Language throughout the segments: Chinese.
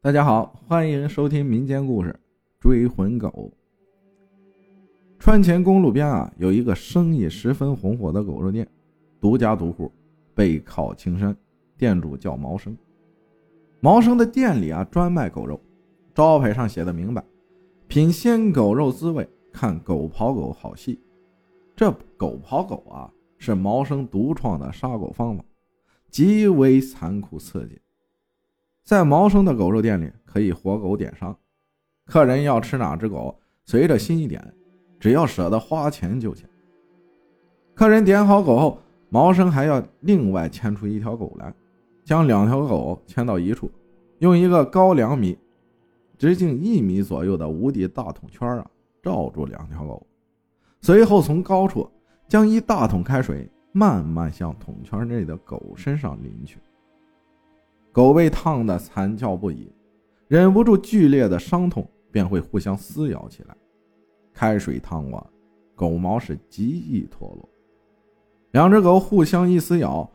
大家好，欢迎收听民间故事《追魂狗》。川黔公路边啊，有一个生意十分红火的狗肉店，独家独户，背靠青山，店主叫毛生。毛生的店里啊，专卖狗肉，招牌上写的明白：品鲜狗肉滋味，看狗跑狗好戏。这狗跑狗啊，是毛生独创的杀狗方法，极为残酷刺激。在毛生的狗肉店里，可以活狗点上，客人要吃哪只狗，随着心意点，只要舍得花钱就行。客人点好狗后，毛生还要另外牵出一条狗来，将两条狗牵到一处，用一个高两米、直径一米左右的无底大桶圈啊罩住两条狗，随后从高处将一大桶开水慢慢向桶圈内的狗身上淋去。狗被烫得惨叫不已，忍不住剧烈的伤痛，便会互相撕咬起来。开水烫过，狗毛是极易脱落。两只狗互相一撕咬，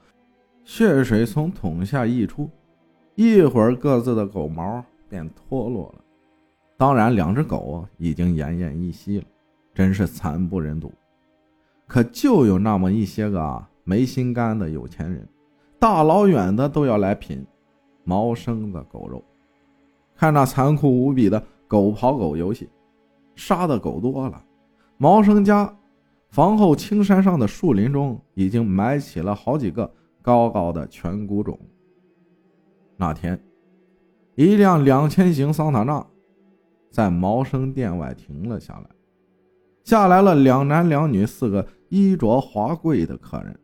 血水从桶下溢出，一会儿各自的狗毛便脱落了。当然，两只狗已经奄奄一息了，真是惨不忍睹。可就有那么一些个没心肝的有钱人，大老远的都要来品。毛生的狗肉，看那残酷无比的狗跑狗游戏，杀的狗多了。毛生家房后青山上的树林中，已经埋起了好几个高高的全骨冢。那天，一辆两千型桑塔纳在毛生店外停了下来，下来了两男两女四个衣着华贵的客人，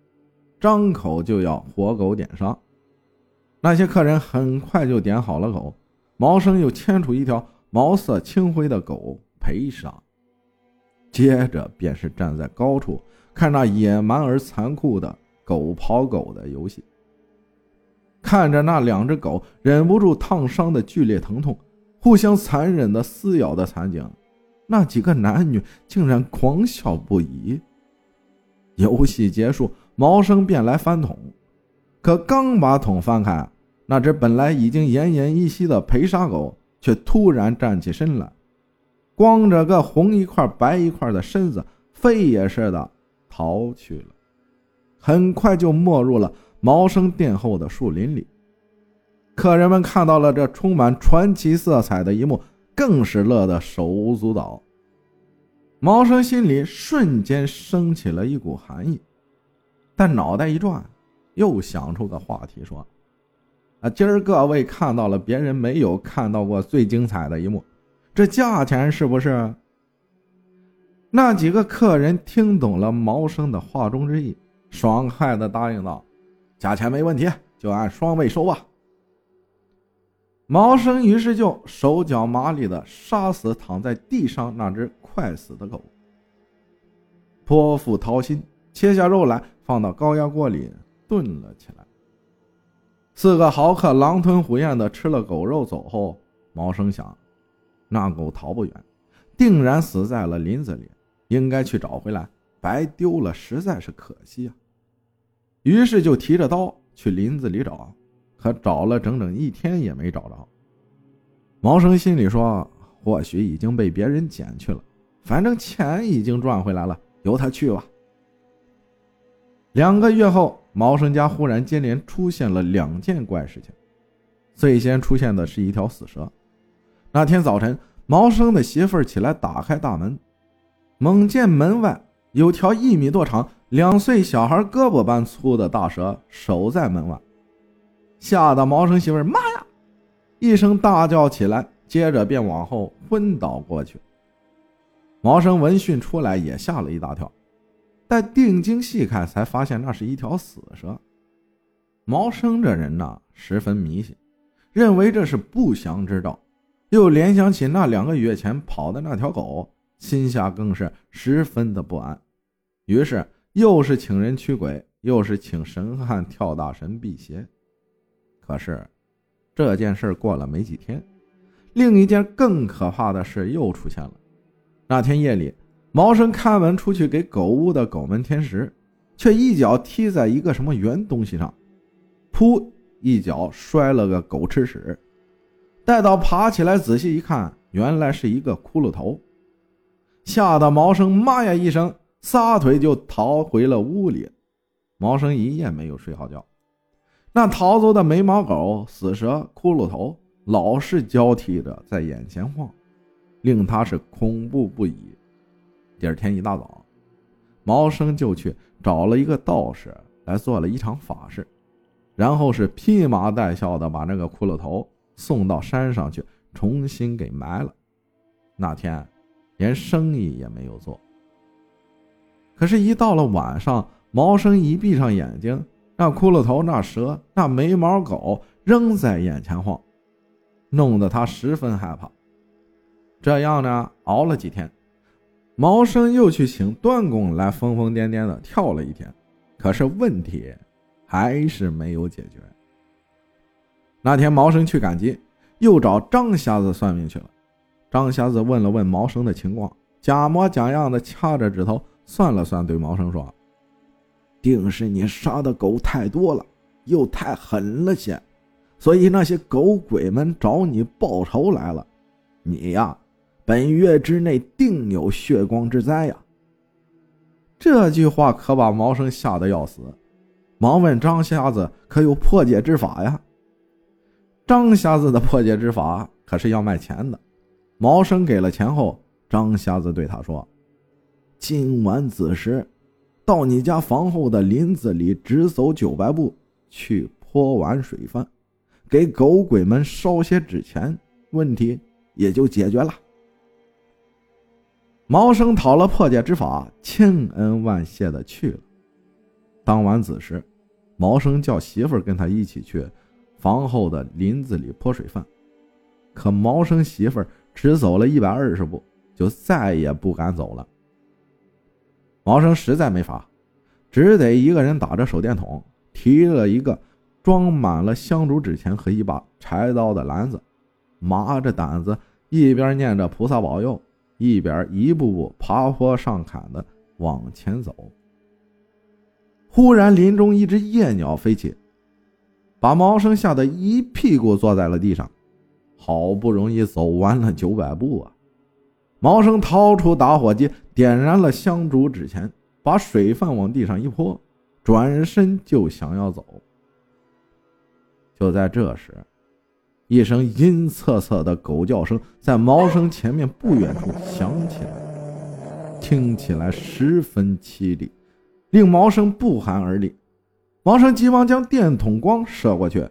张口就要活狗点杀。那些客人很快就点好了狗，毛生又牵出一条毛色青灰的狗陪杀，接着便是站在高处看那野蛮而残酷的狗跑狗的游戏。看着那两只狗忍不住烫伤的剧烈疼痛，互相残忍的撕咬的惨景，那几个男女竟然狂笑不已。游戏结束，毛生便来翻桶。可刚把桶翻开，那只本来已经奄奄一息的陪杀狗却突然站起身来，光着个红一块白一块的身子，飞也似的逃去了。很快就没入了毛生殿后的树林里。客人们看到了这充满传奇色彩的一幕，更是乐得手舞足蹈。毛生心里瞬间升起了一股寒意，但脑袋一转。又想出个话题说：“啊，今儿各位看到了别人没有看到过最精彩的一幕，这价钱是不是？”那几个客人听懂了毛生的话中之意，爽快的答应道：“价钱没问题，就按双位收吧。”毛生于是就手脚麻利的杀死躺在地上那只快死的狗，剖腹掏心，切下肉来放到高压锅里。顿了起来。四个豪客狼吞虎咽的吃了狗肉走后，毛生想，那狗逃不远，定然死在了林子里，应该去找回来，白丢了实在是可惜啊。于是就提着刀去林子里找，可找了整整一天也没找着。毛生心里说，或许已经被别人捡去了，反正钱已经赚回来了，由他去吧。两个月后。毛生家忽然接连出现了两件怪事情。最先出现的是一条死蛇。那天早晨，毛生的媳妇儿起来打开大门，猛见门外有条一米多长、两岁小孩胳膊般粗的大蛇守在门外，吓得毛生媳妇儿“妈呀”一声大叫起来，接着便往后昏倒过去。毛生闻讯出来，也吓了一大跳。但定睛细看，才发现那是一条死蛇。毛生这人呐，十分迷信，认为这是不祥之兆，又联想起那两个月前跑的那条狗，心下更是十分的不安。于是又是请人驱鬼，又是请神汉跳大神辟邪。可是这件事过了没几天，另一件更可怕的事又出现了。那天夜里。毛生开门出去给狗屋的狗们添食，却一脚踢在一个什么圆东西上，噗！一脚摔了个狗吃屎。待到爬起来仔细一看，原来是一个骷髅头，吓得毛生妈呀一声，撒腿就逃回了屋里。毛生一夜没有睡好觉。那逃走的没毛狗、死蛇、骷髅头，老是交替着在眼前晃，令他是恐怖不已。第二天一大早，毛生就去找了一个道士来做了一场法事，然后是披麻戴孝的把那个骷髅头。送到山上去，重新给埋了。那天连生意也没有做。可是，一到了晚上，毛生一闭上眼睛，那骷髅头、那蛇、那没毛狗仍在眼前晃，弄得他十分害怕。这样呢，熬了几天，毛生又去请段公来疯疯癫癫的跳了一天，可是问题还是没有解决。那天毛生去赶集，又找张瞎子算命去了。张瞎子问了问毛生的情况，假模假样的掐着指头算了算，对毛生说：“定是你杀的狗太多了，又太狠了些，所以那些狗鬼们找你报仇来了。你呀，本月之内定有血光之灾呀。”这句话可把毛生吓得要死，忙问张瞎子：“可有破解之法呀？”张瞎子的破解之法可是要卖钱的。毛生给了钱后，张瞎子对他说：“今晚子时，到你家房后的林子里，只走九百步，去泼碗水饭，给狗鬼们烧些纸钱，问题也就解决了。”毛生讨了破解之法，千恩万谢的去了。当晚子时，毛生叫媳妇跟他一起去。房后的林子里泼水饭，可毛生媳妇只走了一百二十步，就再也不敢走了。毛生实在没法，只得一个人打着手电筒，提了一个装满了香烛纸钱和一把柴刀的篮子，麻着胆子，一边念着菩萨保佑，一边一步步爬坡上坎的往前走。忽然，林中一只夜鸟飞起。把毛生吓得一屁股坐在了地上，好不容易走完了九百步啊！毛生掏出打火机，点燃了香烛纸钱，把水饭往地上一泼，转身就想要走。就在这时，一声阴恻恻的狗叫声在毛生前面不远处响起来，听起来十分凄厉，令毛生不寒而栗。毛生急忙将电筒光射过去，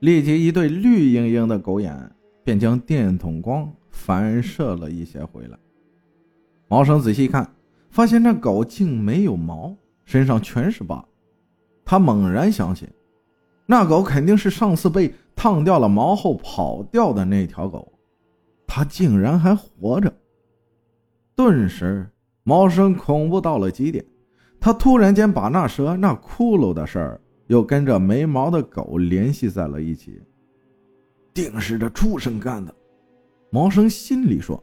立即一对绿莹莹的狗眼便将电筒光反射了一些回来。毛生仔细一看，发现那狗竟没有毛，身上全是疤。他猛然想起，那狗肯定是上次被烫掉了毛后跑掉的那条狗，它竟然还活着。顿时，毛生恐怖到了极点。他突然间把那蛇、那骷髅的事儿，又跟着没毛的狗联系在了一起，定是这畜生干的。毛生心里说。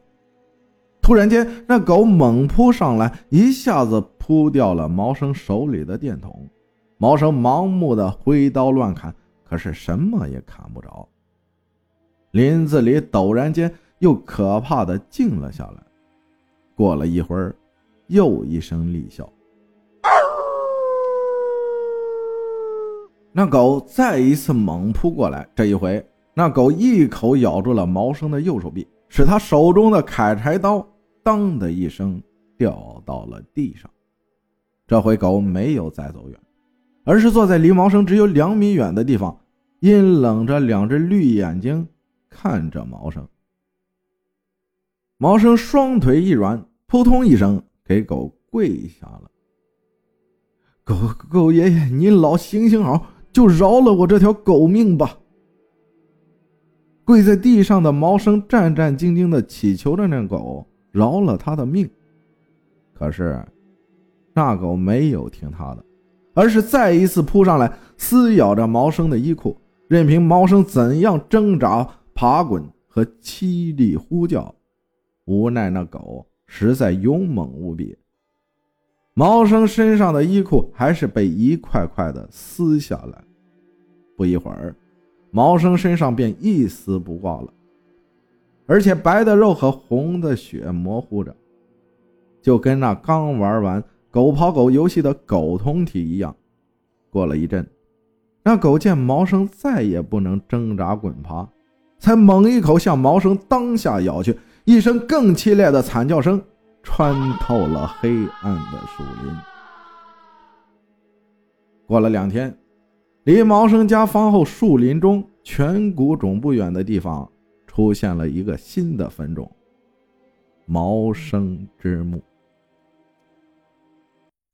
突然间，那狗猛扑上来，一下子扑掉了毛生手里的电筒。毛生盲目的挥刀乱砍，可是什么也砍不着。林子里陡然间又可怕的静了下来。过了一会儿，又一声厉啸。那狗再一次猛扑过来，这一回，那狗一口咬住了毛生的右手臂，使他手中的砍柴刀“当”的一声掉到了地上。这回狗没有再走远，而是坐在离毛生只有两米远的地方，阴冷着两只绿眼睛看着毛生。毛生双腿一软，扑通一声给狗跪下了。狗狗爷爷，您老行行好。就饶了我这条狗命吧！跪在地上的毛生战战兢兢的祈求着那狗饶了他的命。可是，那狗没有听他的，而是再一次扑上来，撕咬着毛生的衣裤，任凭毛生怎样挣扎、爬滚和凄厉呼叫。无奈那狗实在勇猛无比。毛生身上的衣裤还是被一块块的撕下来，不一会儿，毛生身上便一丝不挂了，而且白的肉和红的血模糊着，就跟那刚玩完狗跑狗游戏的狗同体一样。过了一阵，那狗见毛生再也不能挣扎滚爬，才猛一口向毛生当下咬去，一声更凄烈的惨叫声穿透了黑暗的树林。过了两天，离毛生家房后树林中颧骨种不远的地方。出现了一个新的坟冢——毛生之墓。